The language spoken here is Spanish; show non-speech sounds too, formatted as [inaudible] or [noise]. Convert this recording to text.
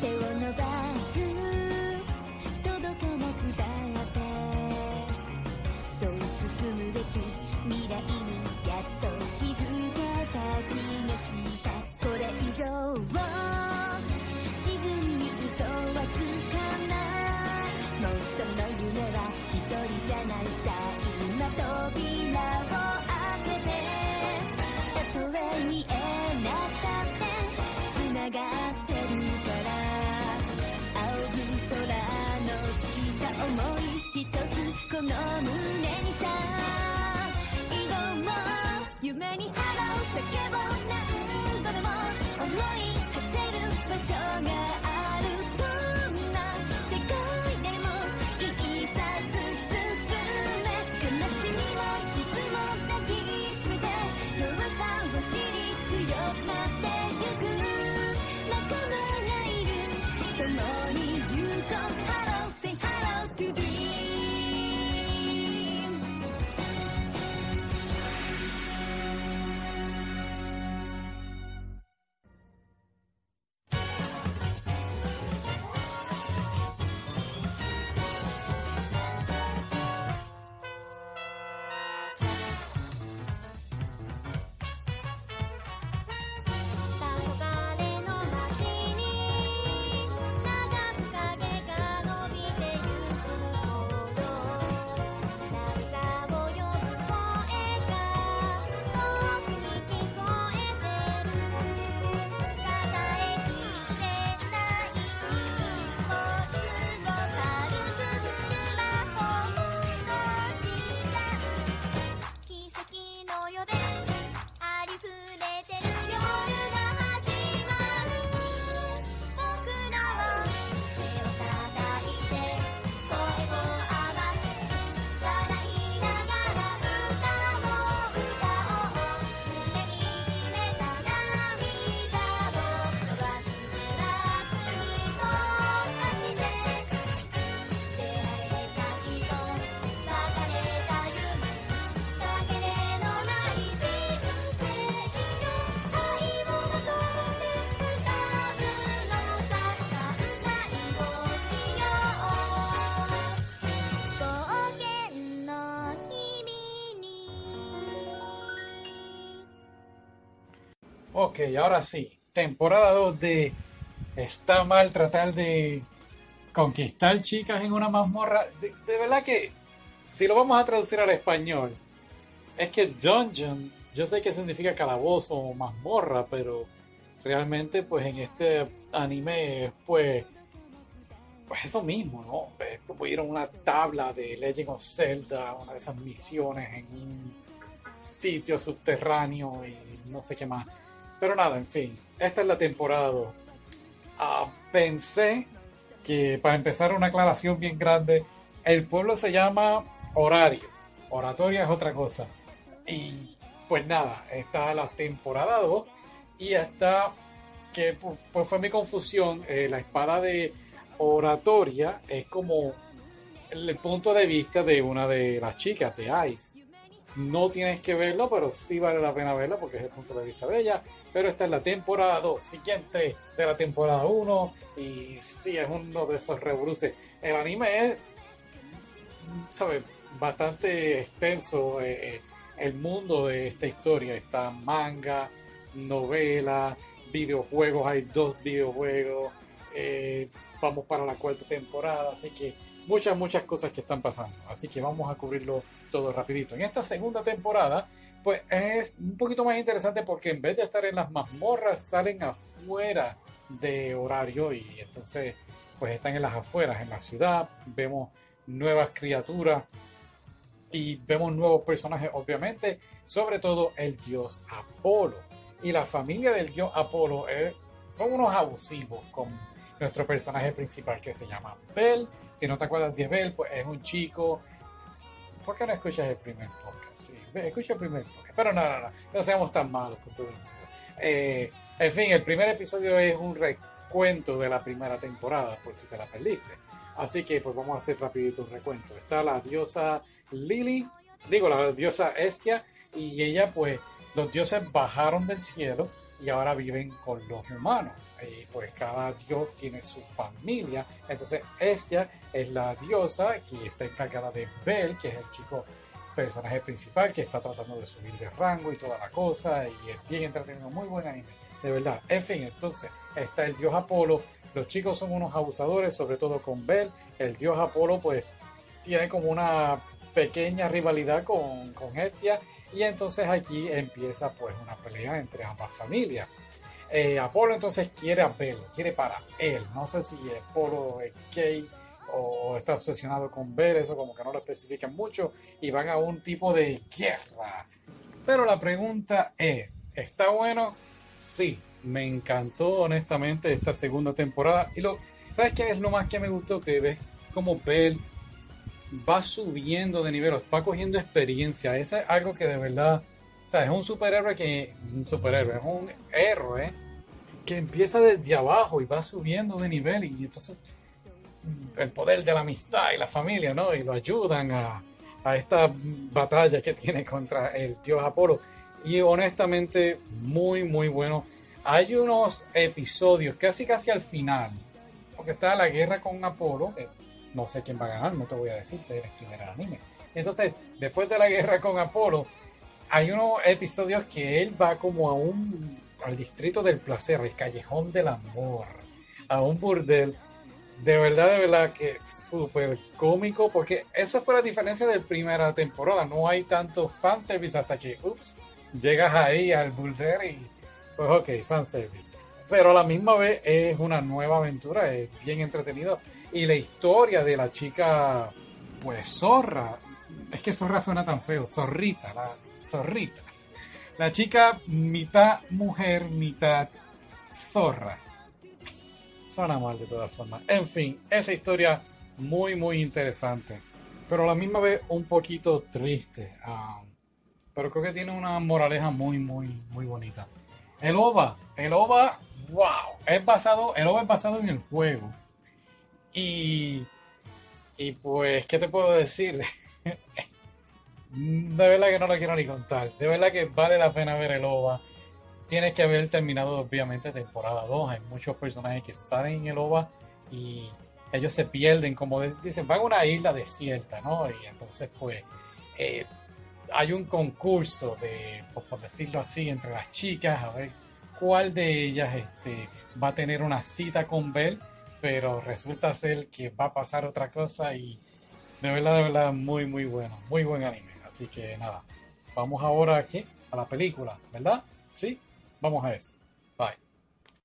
手を伸ばす。届かなくだって。そう進むべき未来にやっと気づけた。気がしたこれ以上自 Ok, ahora sí. Temporada 2 de Está mal tratar de conquistar chicas en una mazmorra. De, verdad que, si lo vamos a traducir al español, es que dungeon, yo sé que significa calabozo o mazmorra, pero realmente, pues en este anime, pues, pues eso mismo, ¿no? Es como ir a una tabla de Legend of Zelda, una de esas misiones en un sitio subterráneo y no sé qué más. Pero nada, en fin, esta es la temporada 2. Ah, pensé que para empezar una aclaración bien grande, el pueblo se llama Horario. Oratoria es otra cosa. Y pues nada, está la temporada 2 y hasta que pu- pues fue mi confusión, eh, la espada de oratoria es como el punto de vista de una de las chicas de Ice. No tienes que verlo, pero sí vale la pena verlo porque es el punto de vista de ella. Pero esta es la temporada 2, siguiente de la temporada 1. Y sí, es uno de esos revoluces. El anime es, ¿sabes? Bastante extenso eh, el mundo de esta historia. Está manga, novela, videojuegos. Hay dos videojuegos. eh, vamos para la cuarta temporada. Así que muchas, muchas cosas que están pasando. Así que vamos a cubrirlo todo rapidito. En esta segunda temporada, pues es un poquito más interesante porque en vez de estar en las mazmorras, salen afuera de horario y entonces pues están en las afueras, en la ciudad, vemos nuevas criaturas y vemos nuevos personajes, obviamente, sobre todo el dios Apolo. Y la familia del dios Apolo eh, son unos abusivos con nuestro personaje principal que se llama Bell. Si no te acuerdas de Bell, pues es un chico. ¿Por qué no escuchas el primer podcast? Sí, escucha el primer podcast. Pero no, no, no, no seamos tan malos con todo el mundo. Eh, en fin, el primer episodio es un recuento de la primera temporada, por si te la perdiste. Así que pues vamos a hacer rapidito un recuento. Está la diosa Lily, digo la diosa Estia, y ella pues los dioses bajaron del cielo y ahora viven con los humanos. Y pues cada dios tiene su familia. Entonces, esta es la diosa que está encargada de Bel, que es el chico personaje principal que está tratando de subir de rango y toda la cosa. Y es bien entretenido, muy buen anime, de verdad. En fin, entonces está el dios Apolo. Los chicos son unos abusadores, sobre todo con Bel. El dios Apolo, pues, tiene como una pequeña rivalidad con, con. Y entonces aquí empieza pues una pelea entre ambas familias. Eh, Apolo entonces quiere a Bel, quiere para él. No sé si Apolo es gay o está obsesionado con Bel, eso como que no lo especifican mucho. Y van a un tipo de guerra. Pero la pregunta es, ¿está bueno? Sí, me encantó honestamente esta segunda temporada. Y lo, ¿sabes qué es lo más que me gustó? Que ves como Bel va subiendo de nivel, va cogiendo experiencia. Eso es algo que de verdad, o sea, es un superhéroe que, un superhéroe, es un héroe que empieza desde abajo y va subiendo de nivel y entonces el poder de la amistad y la familia, ¿no? Y lo ayudan a, a esta batalla que tiene contra el dios Apolo. Y honestamente, muy, muy bueno. Hay unos episodios casi, casi al final, porque está la guerra con Apolo, que no sé quién va a ganar, no te voy a decir, tienes que ver el anime. Entonces, después de la guerra con Apolo, hay unos episodios que él va como a un al distrito del placer, el callejón del amor, a un burdel. De verdad, de verdad que súper cómico, porque esa fue la diferencia de primera temporada. No hay tanto fanservice hasta que, ups, llegas ahí al burdel y, pues ok, fanservice. Pero a la misma vez es una nueva aventura, es bien entretenido y la historia de la chica, pues zorra, es que zorra suena tan feo, zorrita, la zorrita. La chica mitad mujer, mitad zorra. Suena mal de todas formas. En fin, esa historia muy, muy interesante. Pero a la misma vez un poquito triste. Um, pero creo que tiene una moraleja muy, muy, muy bonita. El OVA, el OVA, wow, es basado, el OVA es basado en el juego. Y, y pues, ¿qué te puedo decir? [laughs] de verdad que no lo quiero ni contar. De verdad que vale la pena ver el OVA. Tienes que haber terminado, obviamente, temporada 2. Hay muchos personajes que salen en el OVA y ellos se pierden, como dicen, van a una isla desierta, ¿no? Y entonces, pues, eh, hay un concurso de, por decirlo así, entre las chicas, a ver cuál de ellas este, va a tener una cita con Bell pero resulta ser que va a pasar otra cosa y de verdad, de verdad, muy, muy bueno, muy buen anime. Así que nada, vamos ahora aquí a la película, ¿verdad? Sí, vamos a eso.